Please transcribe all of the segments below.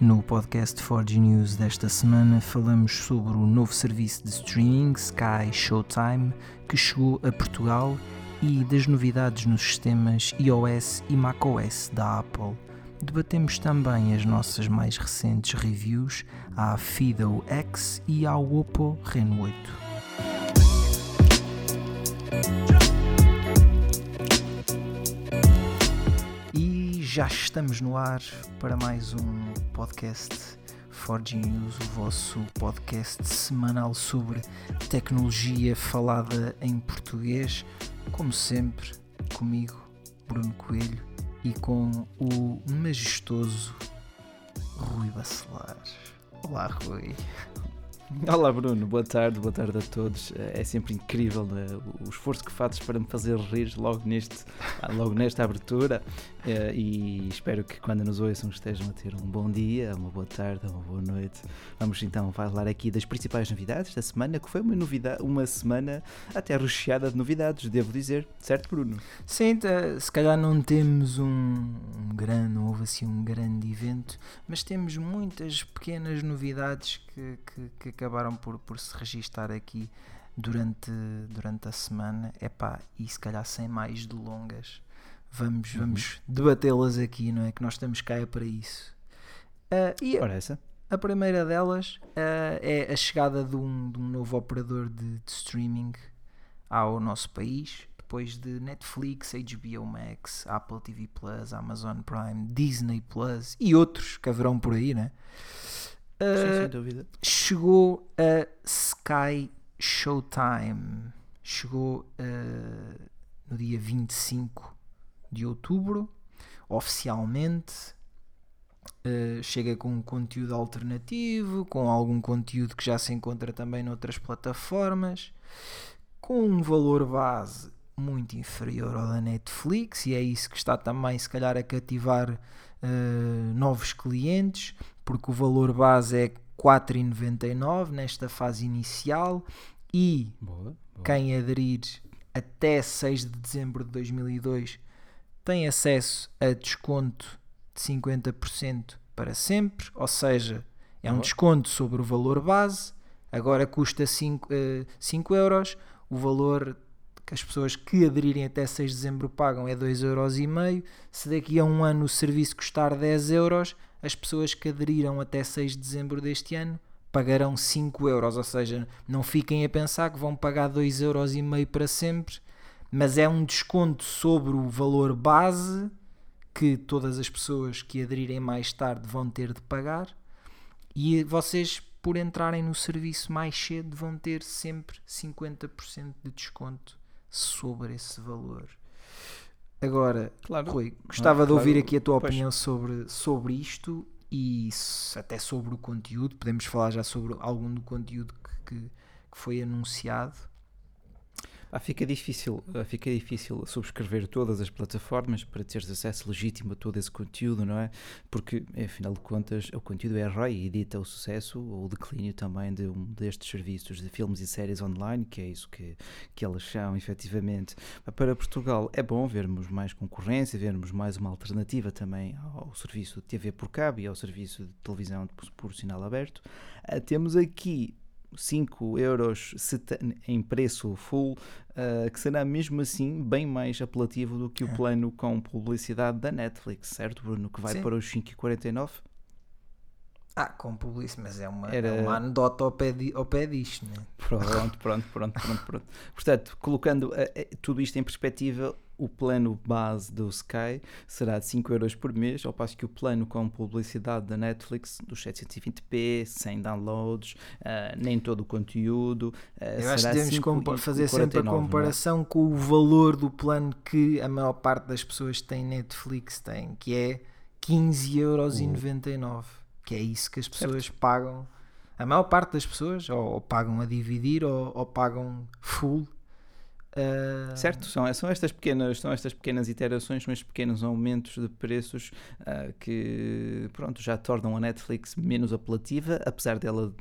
No podcast 4G News desta semana falamos sobre o novo serviço de streaming Sky Showtime que chegou a Portugal e das novidades nos sistemas iOS e macOS da Apple. Debatemos também as nossas mais recentes reviews à Fido X e ao Oppo Reno 8. Já estamos no ar para mais um podcast 4G News, o vosso podcast semanal sobre tecnologia falada em português, como sempre, comigo, Bruno Coelho, e com o majestoso Rui Bacelar. Olá, Rui. Olá Bruno, boa tarde, boa tarde a todos. É sempre incrível né, o esforço que fazes para me fazer rir logo, neste, logo nesta abertura eh, e espero que quando nos ouçam estejam a ter um bom dia, uma boa tarde, uma boa noite. Vamos então falar aqui das principais novidades da semana, que foi uma, novidade, uma semana até recheada de novidades, devo dizer, certo Bruno? Sim, se calhar não temos um, um grande, não houve assim um grande evento, mas temos muitas pequenas novidades que, que, que acabaram por, por se registar aqui durante, durante a semana. Epá, e se calhar sem mais delongas, vamos, uhum. vamos debatê-las aqui, não é? Que nós estamos cá é para isso. Uh, e Ora essa. A primeira delas uh, é a chegada de um, de um novo operador de, de, streaming ao nosso país, depois de Netflix, HBO Max, Apple TV Plus, Amazon Prime, Disney Plus e outros que haverão por aí, né? Uh, sem dúvida. Chegou a Sky Showtime. Chegou uh, no dia 25 de outubro, oficialmente. Uh, chega com um conteúdo alternativo, com algum conteúdo que já se encontra também noutras plataformas, com um valor base muito inferior ao da Netflix, e é isso que está também, se calhar, a cativar uh, novos clientes, porque o valor base é 4,99 nesta fase inicial e boa, boa. quem aderir até 6 de dezembro de 2002 tem acesso a desconto de 50% para sempre, ou seja, é um desconto sobre o valor base, agora custa 5, uh, 5 euros, o valor que as pessoas que aderirem até 6 de dezembro pagam é 2,5€. Se daqui a um ano o serviço custar 10 euros, as pessoas que aderiram até 6 de dezembro deste ano pagarão 5 euros, ou seja, não fiquem a pensar que vão pagar 2,5 euros para sempre, mas é um desconto sobre o valor base que todas as pessoas que aderirem mais tarde vão ter de pagar e vocês por entrarem no serviço mais cedo vão ter sempre 50% de desconto sobre esse valor. Agora, claro, Rui, gostava de ouvir aqui a tua pois. opinião sobre, sobre isto e até sobre o conteúdo. Podemos falar já sobre algum do conteúdo que, que, que foi anunciado ah, fica difícil, ah, fica difícil subscrever todas as plataformas para teres acesso legítimo a todo esse conteúdo, não é? Porque, afinal de contas, o conteúdo é ROI e edita o sucesso ou o declínio também de um destes serviços de filmes e séries online, que é isso que, que elas são, efetivamente. Para Portugal é bom vermos mais concorrência, vermos mais uma alternativa também ao serviço de TV por cabo e ao serviço de televisão por sinal aberto. Ah, temos aqui 5 euros em preço full, uh, que será mesmo assim bem mais apelativo do que o é. plano com publicidade da Netflix, certo, Bruno? Que vai Sim. para os 5,49? Ah, com publicidade, mas é uma, Era... é uma anedota ao pé, di, ao pé disto, né? Pronto, pronto, pronto, pronto, pronto. Portanto, colocando uh, tudo isto em perspectiva, o plano base do Sky será de 5 euros por mês, ao passo que o plano com publicidade da Netflix, dos 720p, sem downloads, uh, nem todo o conteúdo. Uh, Eu acho que devemos fazer sempre a é? comparação com o valor do plano que a maior parte das pessoas que têm Netflix tem, que é 15,99€, uh. que é isso que as pessoas certo. pagam. A maior parte das pessoas ou, ou pagam a dividir ou, ou pagam full Certo, são, são, estas pequenas, são estas pequenas iterações, são estes pequenos aumentos de preços uh, que pronto, já tornam a Netflix menos apelativa, apesar dela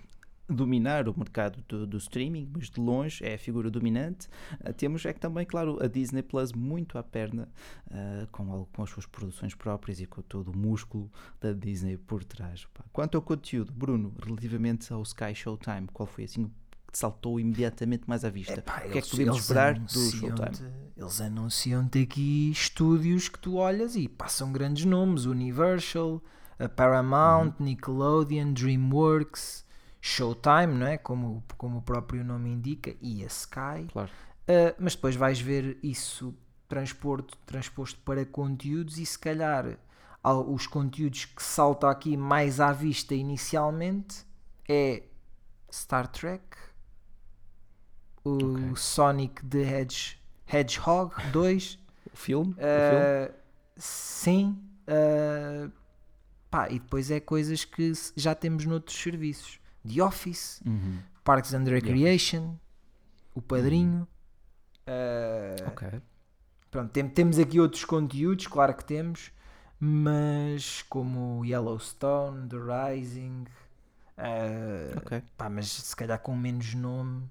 dominar o mercado do, do, streaming, mas de longe é a figura dominante. Uh, temos é que também, claro, a Disney Plus muito à perna, uh, com, com as suas produções próprias e com todo o músculo da Disney por trás. Pá. Quanto ao conteúdo, Bruno, relativamente ao Sky Showtime, qual foi assim que saltou imediatamente mais à vista? Epá, o que é que podemos esperar do Showtime? Eles anunciam-te aqui estúdios que tu olhas e passam grandes nomes: Universal, a Paramount, uhum. Nickelodeon, DreamWorks. Showtime, não é? Como, como o próprio nome indica, e a Sky. Claro. Uh, mas depois vais ver isso transporto, transposto para conteúdos e se calhar os conteúdos que saltam aqui mais à vista inicialmente é Star Trek, o okay. Sonic the Hedge, Hedgehog 2. o filme? Uh, o filme? Sim. Uh, pá, e depois é coisas que já temos noutros serviços. The Office, uhum. Parks and Recreation, O Padrinho. Uhum. Uh, ok. Pronto, tem, temos aqui outros conteúdos, claro que temos, mas como Yellowstone, The Rising, uh, okay. pá, mas se calhar com menos nome.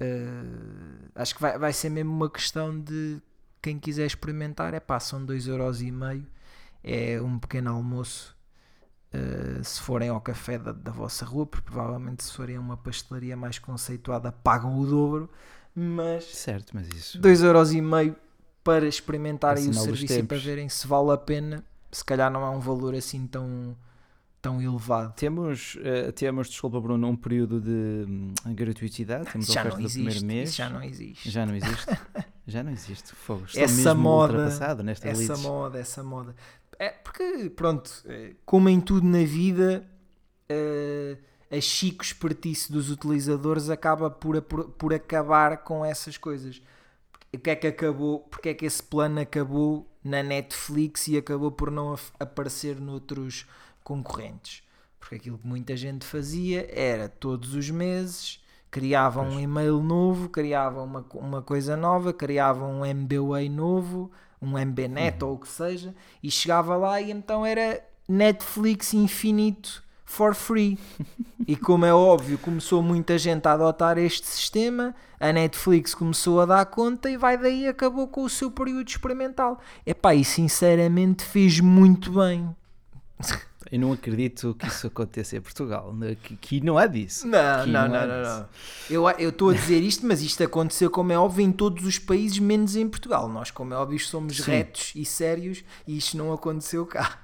Uh, acho que vai, vai ser mesmo uma questão de quem quiser experimentar, é pá, são 2,5€, é um pequeno almoço Uh, se forem ao café da, da, vossa rua, porque provavelmente se forem a uma pastelaria mais conceituada pagam o dobro, mas certo, mas isso 2,5€ para experimentarem o serviço e para verem se vale a pena, se calhar não é um valor assim tão, tão elevado. Temos, uh, temos, desculpa Bruno, um período de um, gratuitidade, temos já oferta do primeiro mês. já não existe. Já não existe. já não existe. Fogo. Estou essa moda, ultrapassado nesta Essa leads. moda, essa moda. É porque, pronto, eh, como em tudo na vida, uh, a chico espertice dos utilizadores acaba por, por, por acabar com essas coisas. O que é que acabou? Porque é que esse plano acabou na Netflix e acabou por não aparecer noutros concorrentes? Porque aquilo que muita gente fazia era todos os meses criava um e-mail novo, criava uma, uma coisa nova, criava um MBWay novo, um MBNet uhum. ou o que seja, e chegava lá e então era Netflix infinito for free. e como é óbvio, começou muita gente a adotar este sistema, a Netflix começou a dar conta e vai daí acabou com o seu período experimental. Epá, e sinceramente fez muito bem. Eu não acredito que isso aconteça em Portugal. Que, que não há disso. Não, não, não, não, não. Eu estou a dizer isto, mas isto aconteceu, como é óbvio, em todos os países, menos em Portugal. Nós, como é óbvio, somos retos e sérios e isto não aconteceu cá.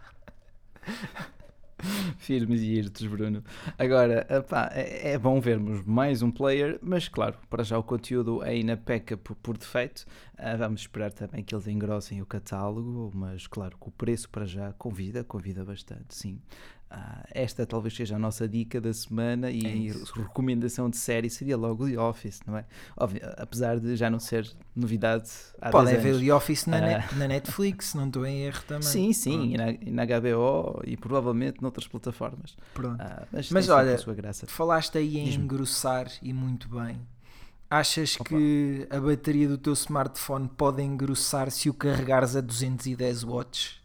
Firmes e irtos, Bruno. Agora, epá, é, é, bom vermos mais um player, mas claro, para já o conteúdo ainda peca por, por defeito. Uh, vamos esperar também que eles engrossem o catálogo, mas claro que o preço para já convida, convida bastante, sim. Ah, esta talvez seja a nossa dica da semana e é recomendação de série seria logo The Office, não é? Óbvio, apesar de já não ser novidade há Podem ver The Office na, net, na Netflix, não estou em erro também. Sim, sim, e na, e na, HBO e provavelmente noutras plataformas. Pronto. Ah, mas, mas olha, falaste aí em engrossar e muito bem. Achas Opa. que a bateria do teu smartphone pode engrossar se o carregares a 210 watts?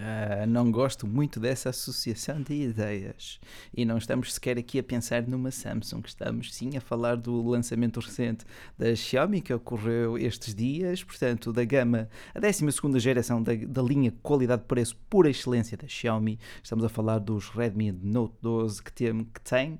Uh, não gosto muito dessa associação de ideias. E não estamos sequer aqui a pensar numa Samsung, estamos sim a falar do lançamento recente da Xiaomi que ocorreu estes dias, portanto, da gama, a 12 geração da, da linha qualidade-preço por excelência da Xiaomi. Estamos a falar dos Redmi Note 12 que tem, que tem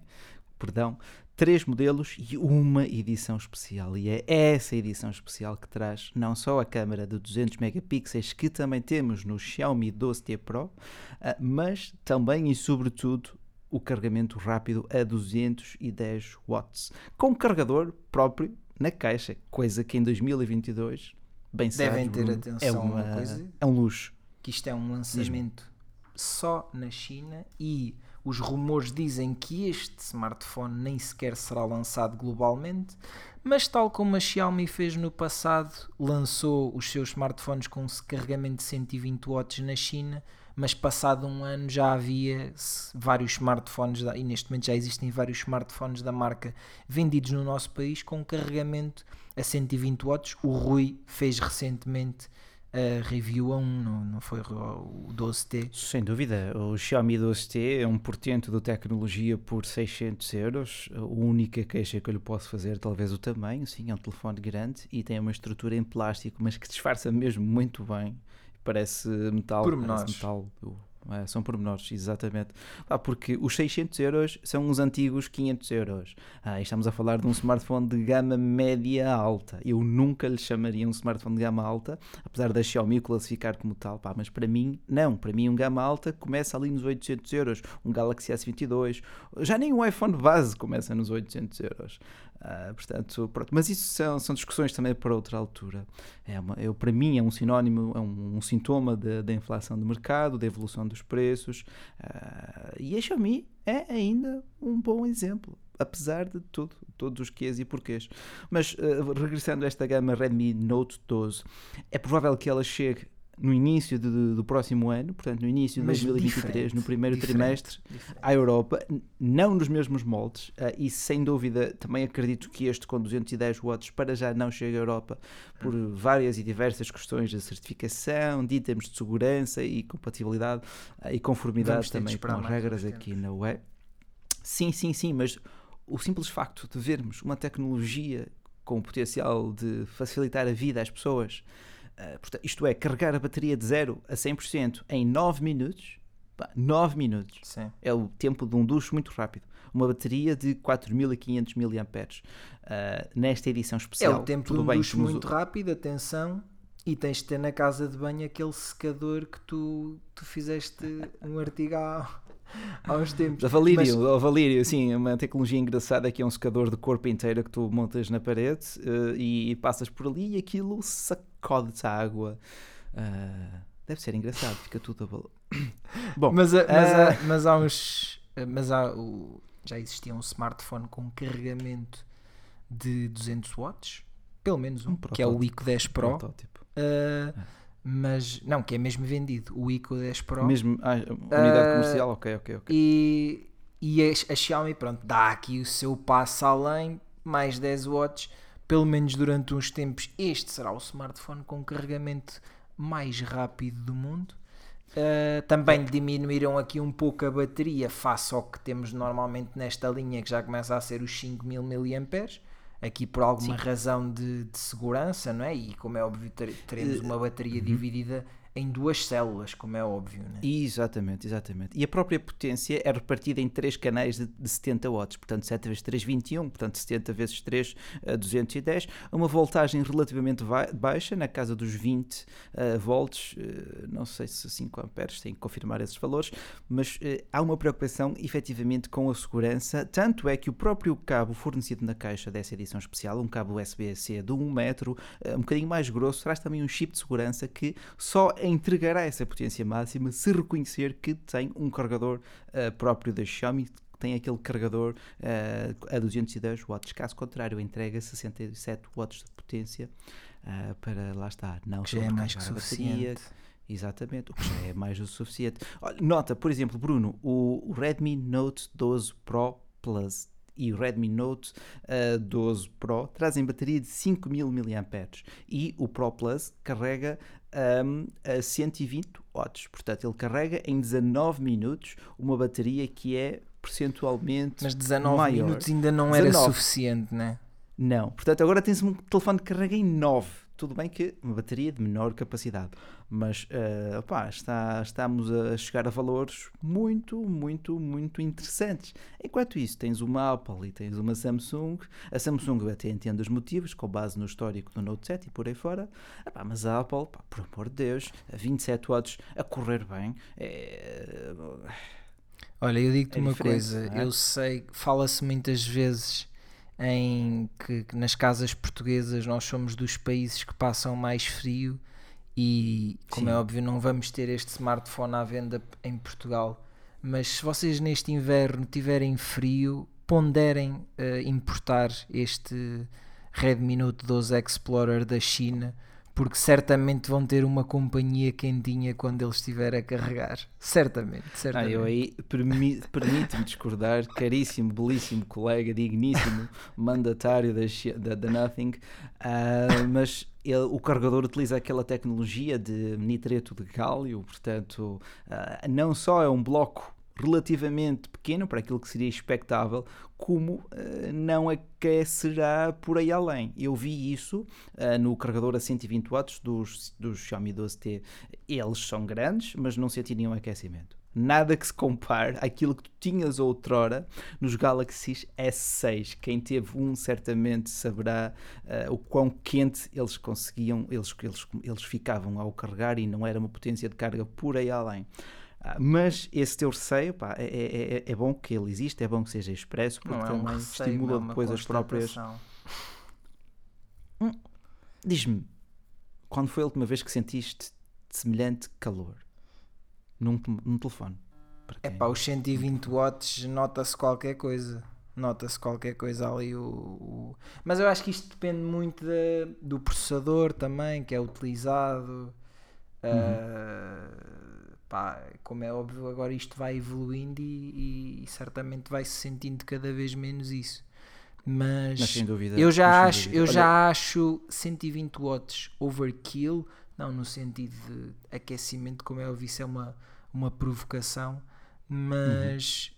perdão, três modelos e uma edição especial. E é essa edição especial que traz não só a câmera de 200 megapixels que também temos no Xiaomi 12T Pro, ah, mas também e sobretudo o carregamento rápido a 210 watts, com carregador próprio na caixa, coisa que em 2022, bem Devem sabe, ter Bruno, atenção é, uma, uma coisa, é um luxo. Que isto é um lançamento só na China e os rumores dizem que este smartphone nem sequer será lançado globalmente, mas tal como a Xiaomi fez no passado, lançou os seus smartphones com carregamento de 120 watts na China, mas passado um ano já havia vários smartphones, e neste momento já existem vários smartphones da marca vendidos no nosso país com carregamento a 120 watts. O Rui fez recentemente a review a um, não, não foi o 12T. Sem dúvida, o Xiaomi 12T é um portento de tecnologia por 600 euros. A única queixa que eu lhe posso fazer, talvez o tamanho, sim, é um telefone grande e tem uma estrutura em plástico, mas que disfarça mesmo muito bem. Parece metal, Pormenores. parece metal. É, são pormenores, exatamente. Ah, porque os 600 euros são os antigos 500 euros. Ah, estamos a falar de um smartphone de gama média alta. Eu nunca lhe chamaria um smartphone de gama alta, apesar da Xiaomi classificar como tal. Pá, mas para mim, não. Para mim, um gama alta começa ali nos 800 euros. Um Galaxy S22. Já nem um iPhone base começa nos 800 euros. Uh, portanto, pronto. Mas isso são, são discussões também para outra altura. É uma, eu, para mim é um sinónimo, é um, um sintoma da inflação do mercado, da evolução dos preços. Uh, e a Xiaomi é ainda um bom exemplo, apesar de tudo, todos os quês e porquês. Mas uh, regressando a esta gama Redmi Note 12, é provável que ela chegue no início de, do próximo ano, portanto no início de Mas 2023, no primeiro trimestre, diferente. à Europa, não nos mesmos moldes, uh, e sem dúvida também acredito que este com 210 watts para já não chega à Europa por várias e diversas questões de certificação, de itens de segurança e compatibilidade uh, e conformidade também com as regras aqui na web. Sim, sim, sim, mas o simples facto de vermos uma tecnologia com o potencial de facilitar a vida às pessoas portanto, isto é, carregar a bateria de 0 a 100% em 9 minutos. 9 minutos. Sim. É o tempo de um ducho muito rápido. Uma bateria de 4500 mAh. Uh, nesta edição especial. É o tempo de um ducho muito rápido, atenção. E tens de ter na casa de banho aquele secador que tu, tu fizeste um artigo há, há uns tempos. A Valírio, Mas... Valírio, sim, uma tecnologia engraçada que é um secador de corpo inteiro que tu montas na parede uh, e passas por ali e aquilo saca code a água. Uh, deve ser engraçado, fica tudo a bolo. Bom, mas, mas, há, ah, mas há uns. Mas há o, já existia um smartphone com carregamento de 200 watts, pelo menos um, um que é o Ico 10 Pro. Uh, mas não, que é mesmo vendido, o Ico 10 Pro. Mesmo a unidade comercial, ok, ok, ok. E, e a, a Xiaomi, pronto, dá aqui o seu passo além, mais 10 watts pelo menos durante uns tempos, este será o smartphone com carregamento mais rápido do mundo. Uh, também diminuíram aqui um pouco a bateria face ao que temos normalmente nesta linha, que já começa a ser os 5000 mAh. Aqui por alguma Sim. razão de, de, segurança, não é? E como é óbvio, teremos eh, uma bateria uhum. dividida em duas células, como é óbvio. Né? Exatamente, exatamente. E a própria potência é repartida em três canais de, de 70 watts, portanto 7 vezes 3, 21, portanto 70 vezes 3, uh, 210. Uma voltagem relativamente baixa, na casa dos 20 uh, volts, uh, não sei se 5 amperes, tenho que confirmar esses valores, mas uh, há uma preocupação efetivamente com a segurança, tanto é que o próprio cabo fornecido na caixa dessa edição especial, um cabo USB-C de 1 metro, um bocadinho mais grosso, traz também um chip de segurança que só entregará essa potência máxima se reconhecer que tem um carregador uh, próprio da Xiaomi que tem aquele carregador uh, a 210 watts. Caso contrário, entrega 67 watts de potência uh, para lá está, não que já é mais que suficiente. Exatamente, o que já é mais do suficiente. Olha, nota, por exemplo, Bruno, o Redmi Note 12 Pro Plus e o Redmi Note uh, 12 Pro trazem bateria de 5000 mAh e o Pro Plus carrega um, a 120 watts. Portanto, ele carrega em 19 minutos uma bateria que é percentualmente Mas 19 maior. minutos ainda não 19. era suficiente, né? Não. Portanto, agora tens um telefone que carrega em 9. Tudo bem que uma bateria de menor capacidade, mas uh, opá, está, estamos a chegar a valores muito, muito, muito interessantes. Enquanto isso, tens uma Apple e tens uma Samsung. A Samsung até entendo os motivos, com base no histórico do Note 7 e por aí fora. Epá, mas a Apple, pá, por amor de Deus, a 27 watts a correr bem. É... Olha, eu digo-te é uma coisa, é? eu sei, fala-se muitas vezes em que, que, nas casas portuguesas nós somos dos países que passam mais frio e, como é Sim. é óbvio, não vamos ter este smartphone à venda em Portugal. Mas se vocês neste inverno tiverem frio, ponderem uh, importar este Redmi Note 12 Explorer da China porque certamente vão ter uma companhia quentinha quando ele estiver a carregar. Certamente, Ah, certamente. eu aí permi- permite-me discordar, caríssimo, belíssimo colega, digníssimo mandatário da, da, da Nothing, ah, mas ele- o carregador utiliza aquela tecnologia de nitreto de gálio, portanto, ah, não só é um bloco relativamente pequeno para aquilo que seria expectável, como ah, não aquecerá por aí além. Eu vi isso ah, no carregador a 120 watts dos, dos Xiaomi 12T. Eles são grandes, mas não senti nenhum aquecimento. Nada que se compare àquilo que tu tinhas outrora nos Galaxy S6. Quem teve um certamente saberá ah, o quão quente eles conseguiam, eles, eles, eles ficavam ao carregar e não era uma potência de carga por aí além. Ah, mas esse teu receio pá, é, é- é- é bom que ele existe, é bom que seja expresso, porque Não é um também receio, estimula não é uma depois as próprias. constatação. Diz-me, quando foi a última vez que sentiste semelhante calor num, num telefone? É pá, os 120 watts nota-se qualquer coisa. Nota-se qualquer coisa ali. O, o- Mas eu acho que isto depende muito da- do processador também, que é utilizado. Ah, pá, como é óbvio, agora isto vai evoluindo e, e certamente vai se sentindo cada vez menos isso. Mas, Mas sem dúvida. eu já acho, dúvida. eu Olha, já acho 120 watts overkill, não no sentido de aquecimento, como é óbvio, isso é uma, uma provocação, mas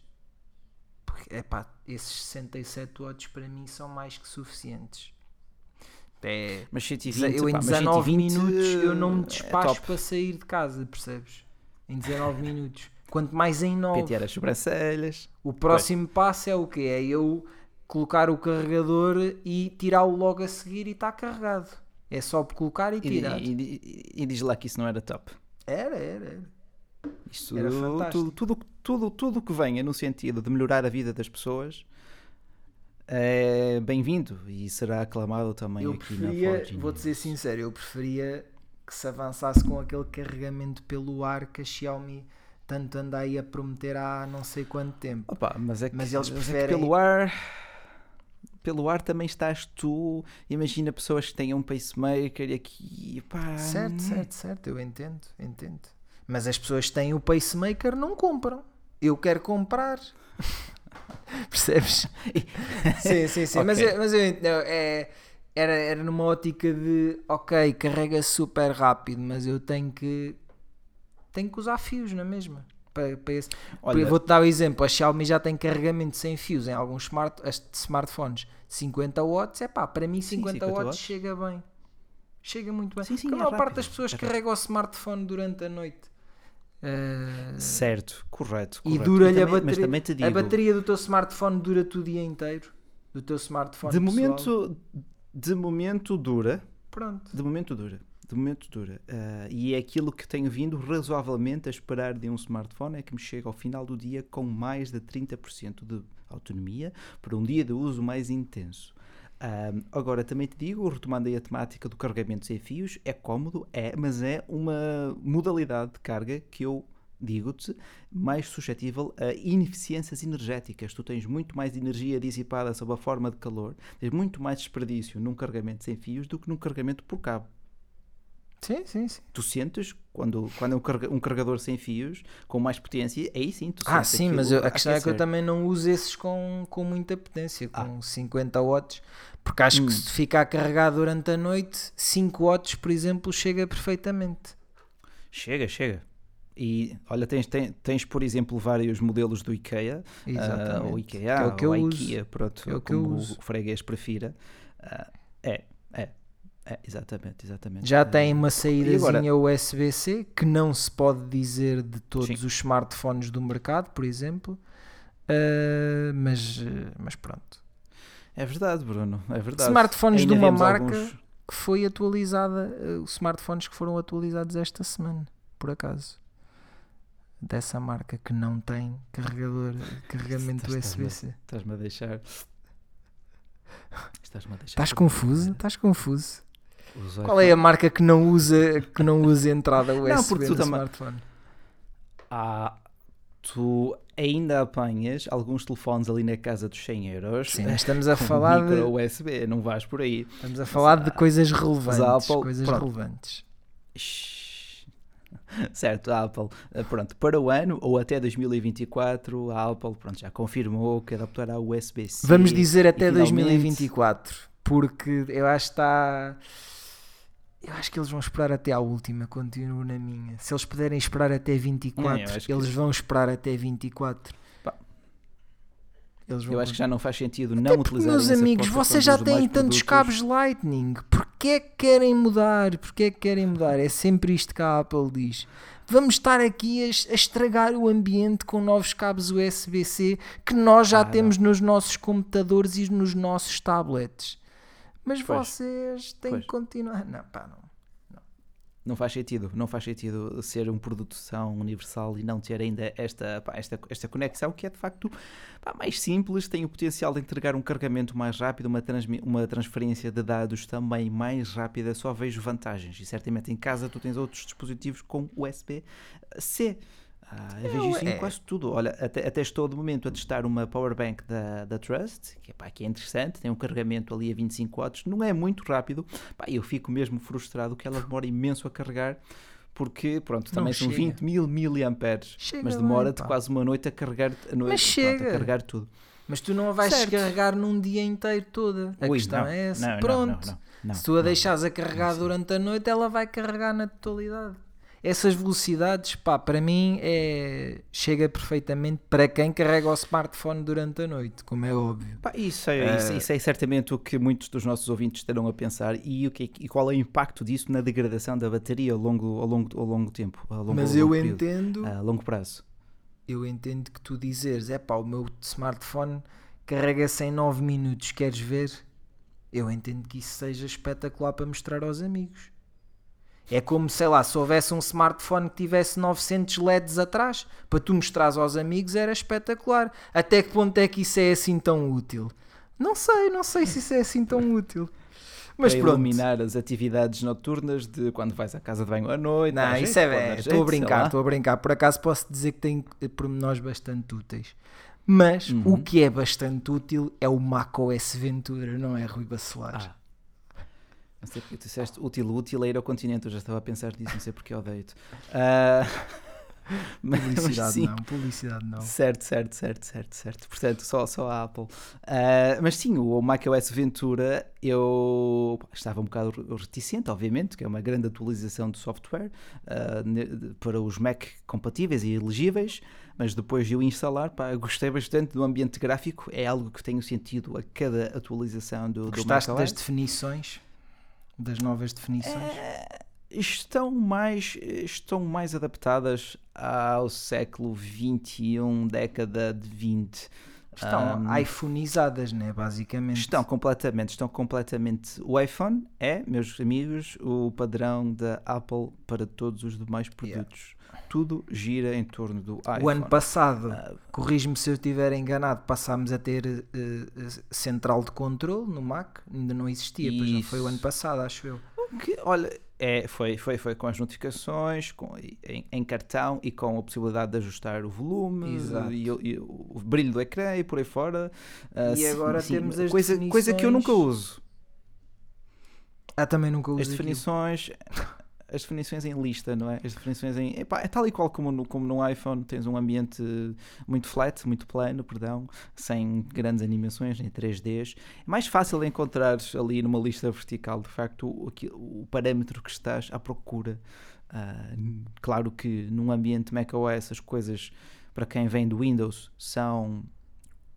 porque, epá, esses 67 watts para mim são mais que suficientes. É, Mas 120, eu em pá, mas 19 120, minutos eu não me é despacho top. para sair de casa, percebes? Em 19 minutos. Quanto mais em 9. Pentear as sobrancelhas. O próximo passo é o quê? É eu colocar o carregador e tirá-lo logo a seguir e está carregado. É só colocar e E, tirar. e, e- e diz lá que isso não era top. Era, era, era. Isto, Era tudo, tudo, tudo, tudo que venha no sentido de melhorar a vida das pessoas é bem-vindo e será aclamado também Eu aqui na preferia, Forge vou-te News. ser sincero, eu preferia que se avançasse com aquele carregamento pelo ar que a Xiaomi tanto anda aí a prometer há não sei quanto tempo. Opa, mas é que, Mas eles é preferem- pelo ar pelo ar também estás tu imagina pessoas que têm um pacemaker e aqui pá, Certo, certo, certo, eu entendo, entendo. Mas as pessoas que têm o pacemaker não compram. Eu quero comprar. Percebes? sim, sim, sim. Mas, Ok. eu, mas eu entendo. É, era, era numa ótica de ok, carrega super rápido, mas eu tenho que tenho que usar fios na mesma. Para, para esse. Olha, Vou-te dar o exemplo, a Xiaomi já tem carregamento sem fios em alguns smart, smartphones. 50 watts, é pá, para mim 50, 50 watts, watts. chega bem. Chega muito bem. Sim, sim, Porque a é maior parte das pessoas é carrega o smartphone durante a noite. Eh, certo correto, e correto. dura-lhe a bateria. digo A bateria do teu smartphone dura-te o dia inteiro. Do teu smartphone. de pessoal. momento de momento dura Pronto. De momento dura. De momento dura. Ah, e é aquilo que tenho vindo razoavelmente a esperar de um smartphone é que me chega ao final do dia com mais de 30% de autonomia para um dia de uso mais intenso. Agora também te digo, retomando aí a temática do carregamento sem fios, é cómodo, é, mas é uma modalidade de carga que eu digo-te, mais suscetível a ineficiências energéticas. Tu tens muito mais energia dissipada sob a forma de calor, tens muito mais desperdício num carregamento sem fios do que num carregamento por cabo. Sim, sim, sim. Tu sentes, quando, quando é um, carregador sem fios, com mais potência, aí sim tu Ah, sim, mas eu- a questão é que eu também não uso esses com, com muita potência, com Ah. 50 watts, porque acho Hum. que se ficar carregado durante a noite, 5 watts, por exemplo, chega perfeitamente. Chega, chega. E olha, tens, tens, tens, por exemplo, vários modelos do IKEA, ah, Exatamente. ou IKEA, é o que eu ou uso. IKEA, pronto, É o que eu como uso. o freguês prefira. Ah, é, é, é, exatamente, exatamente. Já Ah, tem uma saídazinha? USB-C que não se pode dizer de todos Sim. os smartphones do mercado, por exemplo. Ah, mas, mas pronto. É verdade, Bruno, é verdade. Smartphones de Ainda uma vemos marca alguns- que foi atualizada, eh, os smartphones que foram atualizados esta semana, por acaso. Dessa marca que não tem carregador, carregamento USB-C. Estás-me a deixar. Estás-me a deixar. Estás confuso? Estás confuso? Qual é a marca que não usa, que não usa entrada USB Não, porque tu no smartphone? Ah, tu ainda apanhas alguns telefones ali na casa dos 100 euros. Sim, mas estamos a falar micro de, USB, não vais por aí. estamos a falar de coisas relevantes. Apple- coisas pronto. relevantes. Certo, a Apple, eh, pronto, para o ano ou até 2024, a Apple pronto, já confirmou que adaptará o USB-C. Vamos dizer até finalmente- 2024, porque eu acho que está. Eu acho que eles vão esperar até à última, continuo na minha. Se eles puderem esperar até 24, Não, eu acho que- eles vão esperar até 24. Pá. Eles vão Eu acho que já não faz sentido Até não utilizar meus amigos, vocês já têm tantos cabos Lightning. Porquê é que querem mudar? Porquê é que querem mudar? É sempre isto que a Apple diz. Vamos estar aqui a, es- a estragar o ambiente com novos cabos USB-C que nós já Ah, temos nos nossos computadores e nos nossos tablets. Mas Pois. vocês têm Pois. que continuar. Não, pá, não. Não faz sentido, não faz sentido ser um produto tão universal e não ter ainda esta, pá, esta, esta conexão que é de facto pá, mais simples, tem o potencial de entregar um carregamento mais rápido, uma, transmi- uma transferência de dados também mais rápida, só vejo vantagens e certamente em casa tu tens outros dispositivos com USB-C. Ah, eu vejo isso em é. quase tudo. Olha, até, até estou de momento a testar uma powerbank da, da Trust, que, é, pá, que é interessante, tem um carregamento ali a 25 watts, não é muito rápido, pá, eu fico mesmo frustrado que ela demora imenso a carregar, porque pronto, Não também são chega. 20 mil miliamperes, Chega mas bem, demora-te quase uma noite a carregar, a noite, Mas pronto, chega. a carregar tudo. Mas tu não a vais Certo. descarregar num dia inteiro toda. A Ui, questão não, é essa. não, não, Pronto. não, não, não, Se tu a não. deixares a carregar durante a noite, ela vai carregar na totalidade. Essas velocidades, pá, para mim é... chega perfeitamente para quem carrega o smartphone durante a noite, como é óbvio. Pá, isso, é, isso, Eh, isso é certamente o que muitos dos nossos ouvintes estarão a pensar e, o que, e qual é o impacto disso na degradação da bateria ao longo, ao longo, ao longo tempo, ao longo, Mas ao eu longo período, entendo, a longo prazo. eu entendo que tu dizeres, é pá, o meu smartphone carrega-se em 9 minutos, queres ver? Eu entendo que isso seja espetacular para mostrar aos amigos. É como, sei lá, se houvesse um smartphone que tivesse 900 LEDs atrás, para tu mostrares aos amigos era espetacular. Até que ponto é que isso é assim tão útil? Não sei, não sei se isso é assim tão útil. Mas para pronto. iluminar as atividades noturnas de quando vais à casa de banho à noite. Não, isso jeito, é Estou a brincar, estou a brincar. Por acaso posso dizer que tem eh, pormenores bastante úteis. Mas Uhum. o que é bastante útil é o macOS Ventura, não é, Rui Bacelar? Ah. Não sei porque tu disseste útil, útil a ir ao continente. Eu já estava a pensar nisso, não sei porque odeio-te. Ah, mas- mas publicidade sim. não, publicidade não. Certo, certo, certo, certo, certo. Portanto, só, só a Apple. Ah, mas sim, o macOS Ventura, eu estava um bocado reticente, obviamente, que é uma grande atualização de software de- para os Mac compatíveis e elegíveis, mas depois de o instalar, pá, gostei bastante do ambiente gráfico, é algo que tenho sentido a cada atualização do, do Gostaste macOS. das definições? Das novas definições? Eh, estão mais estão mais adaptadas ao século 21 década de 20 Estão Ahm, iPhoneizadas, né? Basicamente. estão completamente estão completamente o iPhone é meus amigos o padrão da Apple para todos os demais Yeah. produtos tudo gira em torno do iPhone O ano passado, Ah, corrijo-me se eu estiver enganado, passámos a ter eh, central de controle no Mac. Ainda não existia, pois não foi o Isso. ano passado, acho eu. que, olha é, foi, foi, foi com as notificações, com, em, em cartão e com a possibilidade de ajustar o volume e, o- e o brilho do ecrã e por aí fora. Ah, E sim, agora sim, temos as coisa, coisa que eu nunca definições- uso. Ah, também nunca As usei aquilo. definições, as definições em lista, não é? As definições em. epá, é tal e qual como no, como no iPhone, tens um ambiente muito flat, muito plano, perdão, sem grandes animações, nem 3Ds. É mais fácil encontrar ali numa lista vertical, de facto, o, o parâmetro que estás à procura. Ah, claro que num ambiente macOS as coisas, para quem vem do Windows, são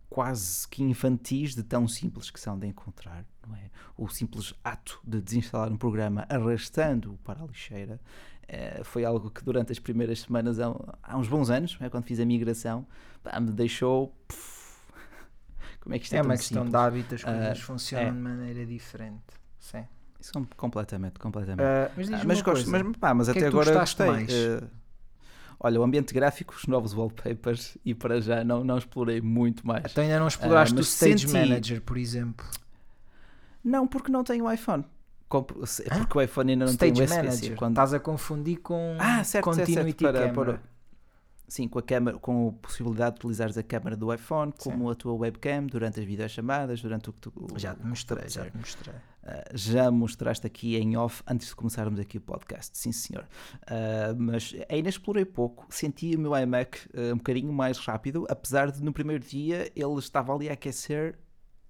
quase que infantis de tão simples que são de encontrar, não é? O simples ato de desinstalar um programa arrastando-o para a lixeira eh, foi algo que durante as primeiras semanas, há, uns bons anos, é? quando fiz a migração, pá, me deixou. puf, como é que isto é, É uma questão simples? de hábito, as coisas Ah, funcionam é. de maneira diferente. Sim. Isso é completamente, completamente. Ah, mas mas, uma gosto, coisa. mas, pá, mas é até agora gostei. Olha, o ambiente gráfico, os novos wallpapers e para já não, não explorei muito mais. Então ainda não exploraste Ah, o Stage senti- Manager, por exemplo. Não, porque não tenho iPhone. Hã? Porque o iPhone ainda não Stage tem USB-C. Manager. Quando... Estás a confundir com Ah, certo, certo, certo, Continuity para- para- Sim, com a, câmera, com a possibilidade de utilizares a câmera do iPhone como Sim. a tua webcam durante as videochamadas, durante o que tu. Já te mostrei, já te mostrei. Uh, já mostraste aqui em off antes de começarmos aqui o podcast, sim senhor. Uh, mas ainda explorei pouco, senti o meu iMac uh, um bocadinho mais rápido, apesar de no primeiro dia ele estava ali a aquecer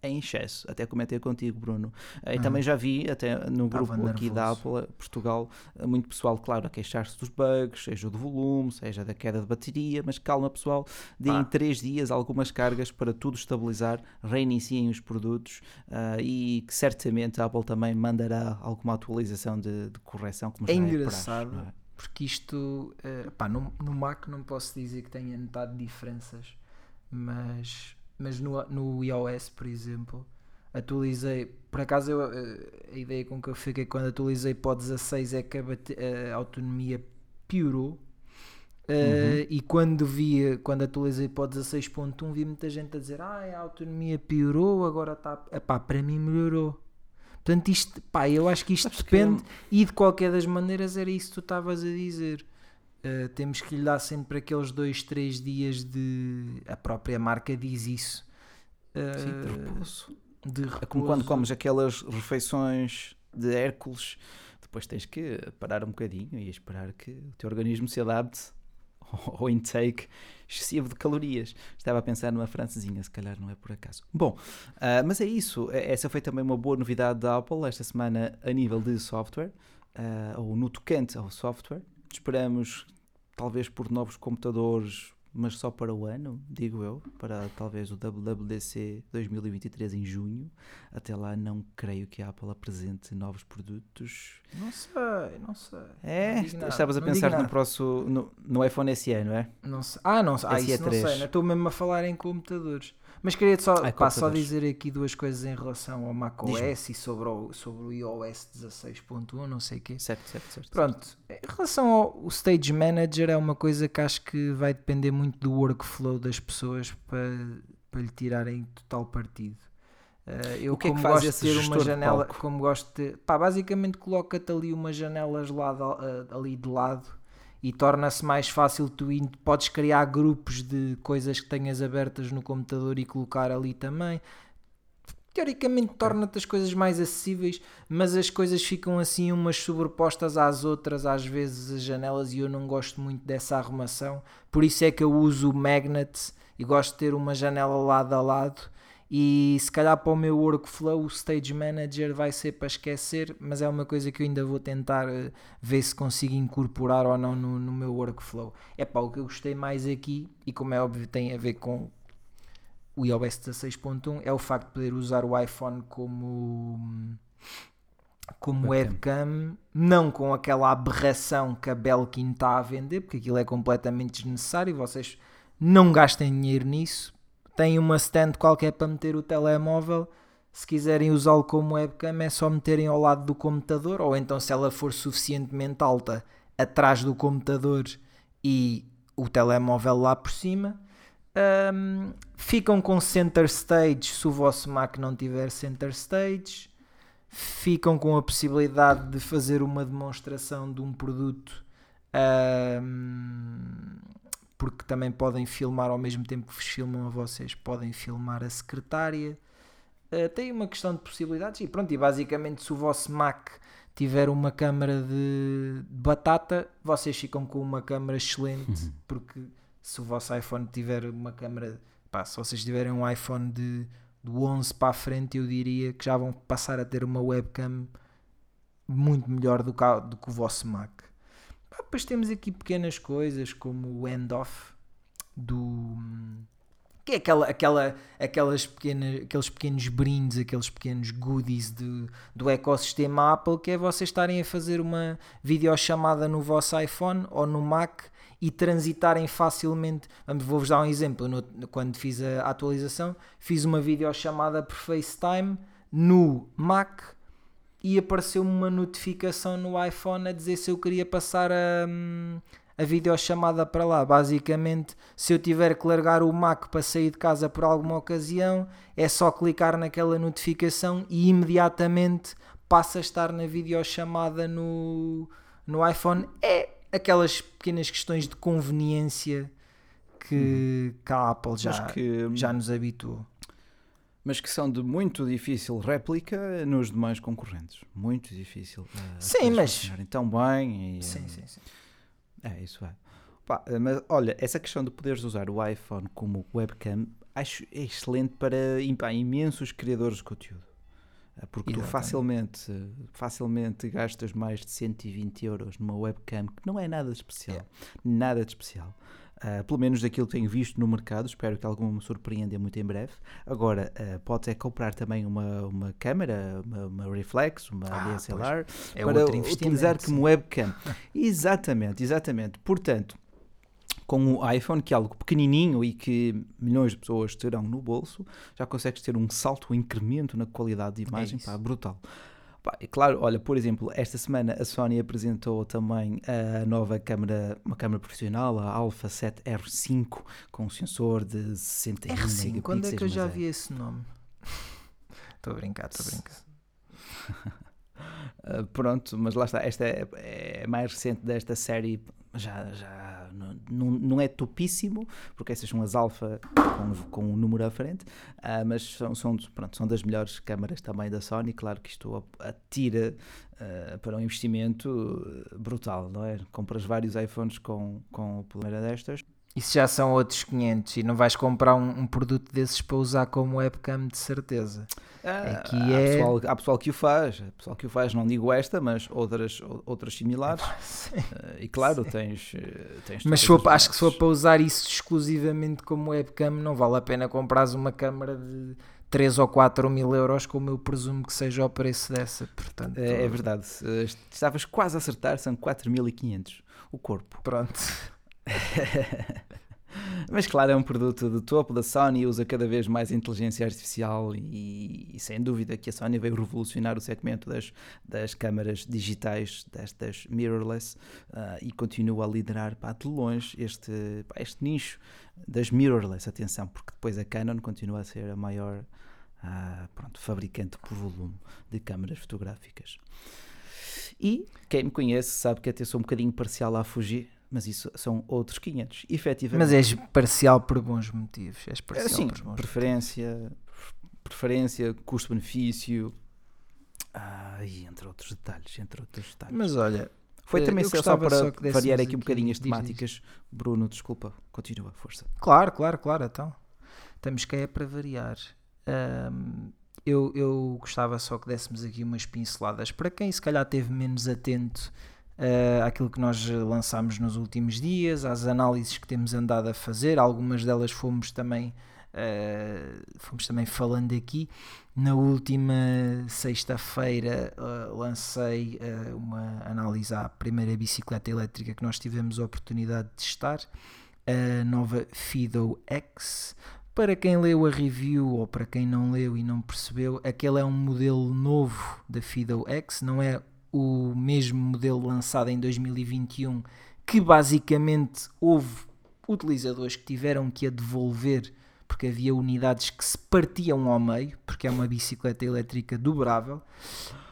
em excesso. Até comentei contigo, Bruno. Uh, E Uhum. também já vi, até no grupo aqui da. Apple Portugal, uh, muito pessoal, claro, a queixar-se dos bugs, seja do volume, seja da queda de bateria, mas calma pessoal, deem Pá. três dias algumas cargas para tudo estabilizar, reiniciem os produtos uh, e que certamente a Apple também mandará alguma atualização de, de correção, como É já engraçado. praxe, não é? Porque isto, eh, pá, no, no Mac não posso dizer que tenha notado diferenças, mas, mas no, no iOS, por exemplo, atualizei. Por acaso, eu, eh, a ideia com que eu fiquei quando atualizei para o 16 é que a, a autonomia piorou. Eh, E quando vi, quando atualizei para o 16.1, vi muita gente a dizer: Ah, a autonomia piorou, agora está. Epá, para mim melhorou. Portanto, isto, pá, eu acho que isto que- depende. E de qualquer das maneiras era isso que tu estavas a dizer. Uh, temos que lhe dar sempre aqueles dois, três dias de. A própria marca diz isso. Uh, Sim, de repouso. de É como quando repouso. comes aquelas refeições de Hércules, depois tens que parar um bocadinho e esperar que o teu organismo se adapte ao intake excessivo de calorias. Estava a pensar numa francesinha, se calhar não é por acaso. Bom, ah, mas é isso. Eh, Essa foi também uma boa novidade da Apple esta semana a nível de software, ah, ou no tocante ao software. Esperamos, talvez por novos computadores, mas só para o ano, digo eu, para talvez o WWDC 2023 em junho. Até lá não creio que a Apple apresente novos produtos. Não sei, não sei. É, Não estavas a não pensar no próximo, no, no iPhone SE, não é? Não sei. Ah, não sei. Ah, isso não sei. não Estou mesmo a falar em computadores. Mas queria só, Ah, pá, só dizer aqui duas coisas em relação ao macOS e sobre o, sobre o iOS 16.1, não sei o quê. Certo, certo, certo. Pronto, em relação ao Stage Manager é uma coisa que acho que vai depender muito do workflow das pessoas para, para lhe tirarem total partido. Eh, eu O que é que como gosto de ter uma janela, como gosto de, pá, basicamente coloca-te ali umas janelas lado, a- ali de lado e torna-se mais fácil tu in- podes criar grupos de coisas que tenhas abertas no computador e colocar ali também. Teoricamente torna-te as coisas mais acessíveis, mas as coisas ficam assim umas sobrepostas às outras, às vezes as janelas, e eu não gosto muito dessa arrumação. Por isso é que eu uso o magnet e gosto de ter uma janela lado a lado. E se calhar para o meu workflow, o Stage Manager vai ser para esquecer, mas é uma coisa que eu ainda vou tentar eh, ver se consigo incorporar ou não no, no meu workflow. É pá, o que eu gostei mais aqui, e como é óbvio, tem a ver com o iOS 16.1 é o facto de poder usar o iPhone como como Webcam. webcam, não com aquela aberração que a Belkin está a vender, porque aquilo é completamente desnecessário, vocês não gastem dinheiro nisso. Tem uma stand qualquer para meter o telemóvel. Se quiserem usá-lo como webcam, é só meterem ao lado do computador, ou então, se ela for suficientemente alta, atrás do computador e o telemóvel lá por cima. Um, ficam com center stage se o vosso Mac não tiver center stage. Ficam com a possibilidade de fazer uma demonstração de um produto. um, porque também podem filmar ao mesmo tempo que vos filmam a vocês, podem filmar a secretária. Uh, tem uma questão de possibilidades e pronto, e basicamente se o vosso Mac tiver uma câmara de batata, vocês ficam com uma câmara excelente, porque se o vosso iPhone tiver uma câmera, pá, se vocês tiverem um iPhone de, do 11 para a frente, eu diria que já vão passar a ter uma webcam muito melhor do que, do que o vosso Mac. Pá, depois temos aqui pequenas coisas como o handoff do que é aquela, aquela, aquelas pequenas, aqueles pequenos brindes, aqueles pequenos goodies de, do ecossistema Apple, que é vocês estarem a fazer uma videochamada no vosso iPhone ou no Mac e transitarem facilmente. Vou-vos dar um exemplo. No- quando fiz a atualização, fiz uma videochamada por FaceTime no Mac e apareceu-me uma notificação no iPhone a dizer se eu queria passar a, hum, a videochamada para lá. Basicamente, se eu tiver que largar o Mac para sair de casa por alguma ocasião, é só clicar naquela notificação e imediatamente passa a estar na videochamada no, no iPhone. É aquelas pequenas questões de conveniência que, que a Apple já, que, já nos habituou. Mas que são de muito difícil réplica nos demais concorrentes. Muito difícil. eh, Sim, mas- tão bem. E, Sim, eh, sim, sim. É, isso é. Pá, mas olha, essa questão de poderes usar o iPhone como webcam acho excelente para pá, imensos criadores de conteúdo. Porque tu Exatamente. facilmente, eh, facilmente gastas mais de 120 euros numa webcam que não é nada de especial. Nada de especial. Ah, pelo menos daquilo que tenho visto no mercado, espero que alguma me surpreenda muito em breve. Agora, uh, pode é comprar também uma, uma câmera, uma, uma reflex, uma Ah, DSLR, É para utilizar como webcam. exatamente, exatamente. Portanto, com o iPhone, que é algo pequenininho e que milhões de pessoas terão no bolso, já consegues ter um salto, um incremento na qualidade de imagem, isso. pá, brutal. Pá, e claro, olha, por exemplo, esta semana a Sony apresentou também a nova câmera, uma câmera profissional, a Alpha 7R5, com um sensor de 61 R5, megapixels. quando é que eu já é- vi esse nome? Estou a brincar, estou a brincar. Uh, pronto, mas lá está, esta é, é mais recente desta série, já, já não, não, é topíssimo, porque essas são as alfa com, com um número à frente, ah, mas são, são, pronto, são das melhores câmaras também da Sony, claro que isto atira ah, para um investimento uh, brutal, não é? Compras vários iPhones com, com a primeira destas, Isso já são outros 500 e não vais comprar um, um produto desses para usar como webcam de certeza. Ah, Aqui há, é- pessoal, há pessoal que o faz, há pessoal que o faz, não digo esta, mas outras, outras similares. Ah, e claro, tens, eh, tens. Mas for- acho que se for para usar isso exclusivamente como webcam, não vale a pena comprares uma câmara de 3 ou 4 mil euros, como eu presumo que seja o preço dessa. Portanto, É, é verdade, eh, estavas quase a acertar, são 4.500 o corpo. Pronto. Mas claro, é um produto de topo da Sony, usa cada vez mais inteligência artificial e, e sem dúvida que a Sony veio revolucionar o segmento das, das câmaras digitais, destas mirrorless, ah, e continua a liderar pá, de longe este, pá, este nicho das mirrorless, atenção, porque depois a Canon continua a ser a maior ah, pronto, fabricante por volume de câmaras fotográficas. E quem me conhece sabe que até sou um bocadinho parcial a fugir, mas isso são outros 500. Efetivamente. Mas és parcial por bons motivos. És É, parcial Sim, por bons preferência, preferência, custo-benefício, ah, e entre outros detalhes, entre outros detalhes. Mas olha, Foi eh, também só para só variar aqui um bocadinho as temáticas. Bruno, desculpa, continua, força. Claro, claro, claro, então. Estamos cá é para variar. Ahm, eu, eu gostava só que dessemos aqui umas pinceladas para quem se calhar esteve menos atento ah, àquilo que nós lançámos nos últimos dias, às análises que temos andado a fazer, algumas delas fomos também, ah, fomos também falando aqui. Na última sexta-feira ah, lancei ah, uma análise à primeira bicicleta elétrica que nós tivemos a oportunidade de testar a nova Fido X. Para quem leu a review ou para quem não leu e não percebeu, aquele é um modelo novo da Fido X, não é o mesmo modelo lançado em 2021 que basicamente houve utilizadores que tiveram que a devolver porque havia unidades que se partiam ao meio, porque é uma bicicleta elétrica dobrável.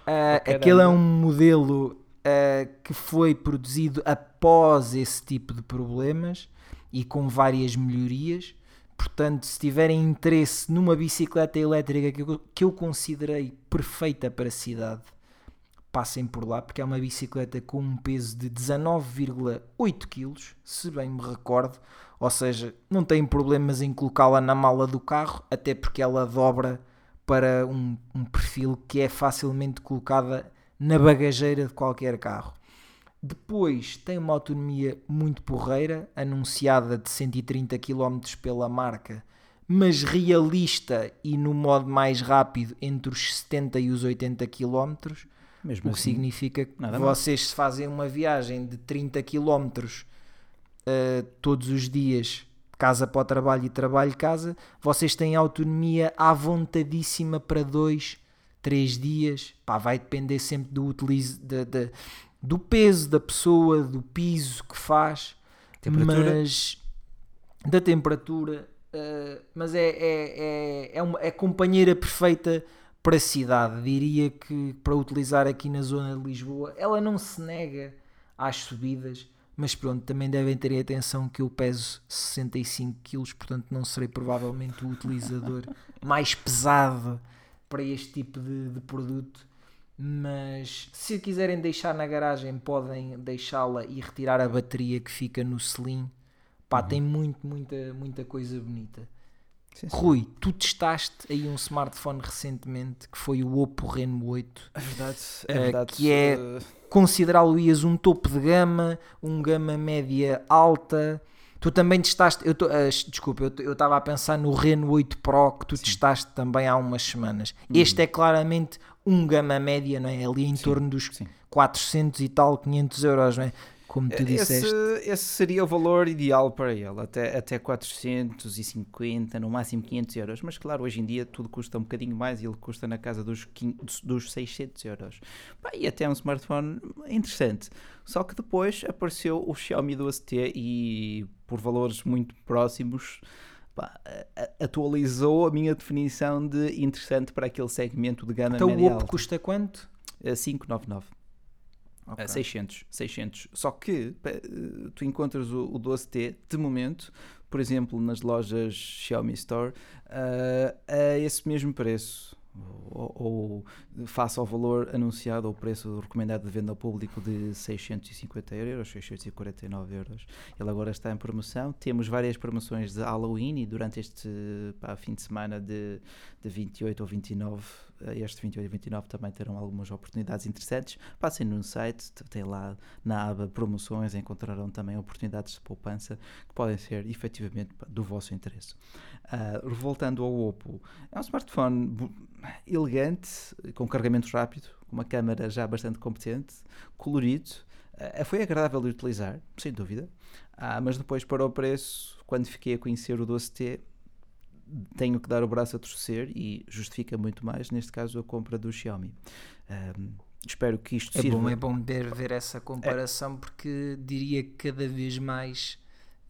Oh, aquele é um modelo ah, que foi produzido após esse tipo de problemas e com várias melhorias. Portanto, se tiverem interesse numa bicicleta elétrica que eu, que eu considerei perfeita para a cidade, passem por lá, porque é uma bicicleta com um peso de 19,8 kg, se bem me recordo. Ou seja, não tem problemas em colocá-la na mala do carro, até porque ela dobra para um, um perfil que é facilmente colocada na bagageira de qualquer carro. Depois tem uma autonomia muito porreira, anunciada de 130 km pela marca, mas realista e no modo mais rápido entre os 70 e os 80 km, Mesmo o que assim, significa que nada mal. vocês se fazem uma viagem de 30 km uh, todos os dias, casa para o trabalho e trabalho casa, vocês têm autonomia à vontadíssima para 2, 3 dias. Pá, vai depender sempre do, utilizo, da- da- do peso da pessoa, do piso que faz, mas da temperatura. uh, mas é, é, é, é, uma, é companheira perfeita para a cidade. Diria que para utilizar aqui na zona de Lisboa, ela não se nega às subidas, Mas pronto, também devem ter atenção que eu peso 65 kg, portanto não serei provavelmente o utilizador mais pesado para este tipo de, de produto. Mas se quiserem deixar na garagem, podem deixá-la e retirar a bateria que fica no Slim. Pá, Uhum. tem muito, muita, muita coisa bonita. Sim, sim. Rui, tu testaste aí um smartphone recentemente que foi o Oppo Reno 8. É verdade, é Eh, verdade. que é- eh, Considerá-lo-ias um topo de gama, um gama média alta. Tu também testaste, eu tô, ah, desculpa, eu estava a pensar no Reno 8 Pro que tu testaste também há umas semanas. Este é claramente um gama média, não é? Ali em torno dos sim. 400 e tal, 500 euros, não é? Como tu Esse, disseste. esse seria o valor ideal para ele, até, até 450, no máximo 500 euros. Mas claro, hoje em dia tudo custa um bocadinho mais e ele custa na casa dos, 500 dos 600 euros. E até é um smartphone interessante. Só que depois apareceu o Xiaomi 12T e por valores muito próximos pá, atualizou a minha definição de interessante para aquele segmento de gama Então o Oppo custa quanto? Eh, 599. Ok. Uh, 600, 600. Só que uh, tu encontras o, o 12T de momento, por exemplo, nas lojas Xiaomi Store, uh, a esse mesmo preço. Ou, ou face ao valor anunciado ou preço recomendado de venda ao público de 650 euros, 649 euros. Ele agora está em promoção. Temos várias promoções de Halloween e durante este pá, fim de semana de, de 28 ou 29, eh, este 28 e 29 também terão algumas oportunidades interessantes. Passem no site, tem lá na aba promoções, encontrarão também oportunidades de poupança que podem ser efetivamente do vosso interesse. Ah, voltando ao Oppo, é um smartphone elegante, com carregamento rápido, uma câmera já bastante competente, colorido. Ah, foi agradável de utilizar, sem dúvida. Ah, mas depois, para o preço, quando fiquei a conhecer o 12T, tenho que dar o braço a torcer e justifica muito mais, neste caso, a compra do Xiaomi. Ahm, espero que isto É sirva. bom, é bom ver, ver essa comparação porque diria que cada vez mais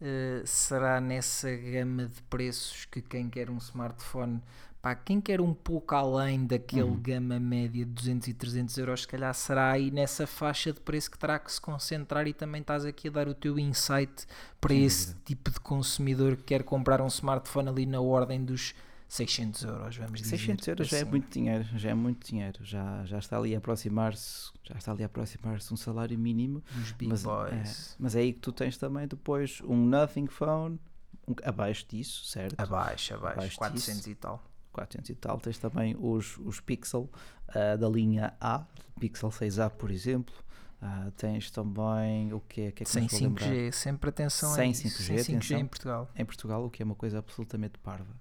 eh, será nessa gama de preços que quem quer um smartphone, pá, quem quer um pouco além daquele Uhum. gama média de 200 e 300 euros, se calhar será aí nessa faixa de preço que terá que se concentrar e também estás aqui a dar o teu insight para Sem esse tipo de consumidor que quer comprar um smartphone ali na ordem dos 600 euros, vamos dizer. 600 euros já é assim. muito dinheiro, já é muito dinheiro, já, já está ali a aproximar-se, já está ali a aproximar-se um salário mínimo, Dos big mas, boys. é, mas é aí que tu tens também depois um Nothing Phone, um- abaixo disso, certo? Abaixo, abaixo, Abaixo 400 disso. e tal. 400 e tal, tens também os, os Pixel ah, da linha A, Pixel 6A por exemplo, Ah, tens também o que é que, é que Sem me vou lembrar? 5G, sempre atenção a Sem isso. 5G, Sem 5G atenção. em Portugal. em Portugal, o que é uma coisa absolutamente parva.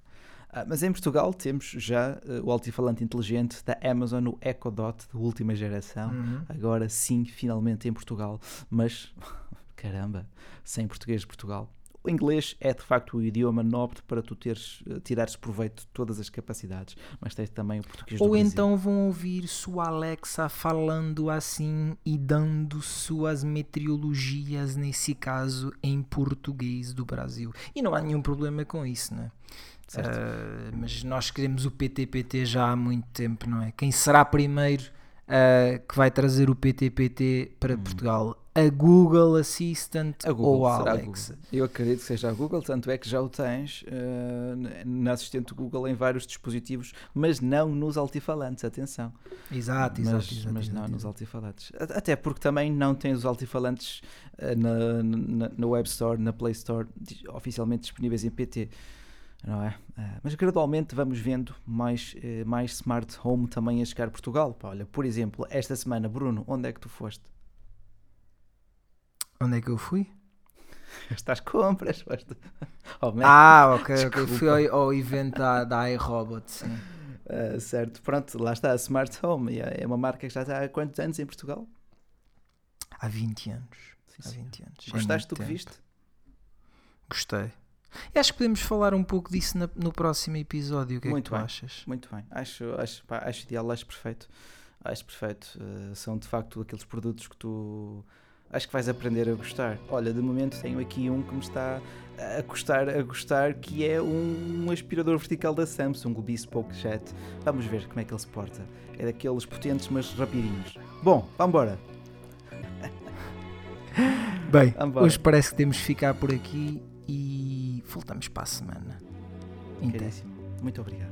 Ah, mas em Portugal temos já eh, o altifalante inteligente da Amazon, o Echo Dot de última geração. Uhum. Agora sim, finalmente em Portugal, mas caramba, sem português de Portugal. O inglês é de facto o idioma nobre para tu teres, eh, tirares proveito de todas as capacidades, mas tens também o português do Ou então vão ouvir sua Alexa falando assim e dando suas meteorologias, nesse caso, em português do Brasil. E não há nenhum problema com isso, não é? Certo. Ah, mas nós queremos o PTPT já há muito tempo, não é? Quem será primeiro ah, que vai trazer o PTPT para Portugal? A Google Assistant. A Google, ou a Alexa? Eu acredito que seja a Google, tanto é que já o tens eh, na assistente Google em vários dispositivos, mas não nos altifalantes, atenção. Exato, mas, exato, exato. mas exato, não nos exato. altifalantes. A- Até porque também não tem os altifalantes eh, na, na, na Web Store, na Play Store, oficialmente disponíveis em PT. Não é? Ah, mas gradualmente vamos vendo mais, mais smart home também a chegar a Portugal. Pá, olha, por exemplo, esta semana, Bruno, onde é que tu foste? Onde é que eu fui? Estás compras, foste. Oh. Ah, ok, ok. Desculpa. Fui ao, ao evento da, da iRobot, sim. Ah, certo, pronto, lá está a Smart Home. É uma marca que já está há quantos anos em Portugal? Há 20 anos. Sim, Há sim. 20 anos. É Gostaste do que tempo. viste? Gostei. E acho que podemos falar um pouco disso na- no próximo episódio. O que Muito é que tu bem. achas? Muito bem, acho, acho, pá, acho ideal, acho perfeito. Acho perfeito. Uh, são de facto aqueles produtos que tu acho que vais aprender a gostar. Olha, de momento tenho aqui um que me está a gostar, a gostar, que é um, aspirador vertical da Samsung, o Bespoke Jet. Vamos ver como é que ele se porta. É daqueles potentes, mas rapidinhos. Bom, vamos embora. Bem, Vambora. hoje parece que temos de ficar por aqui e voltamos para a semana. Então. Muito obrigado.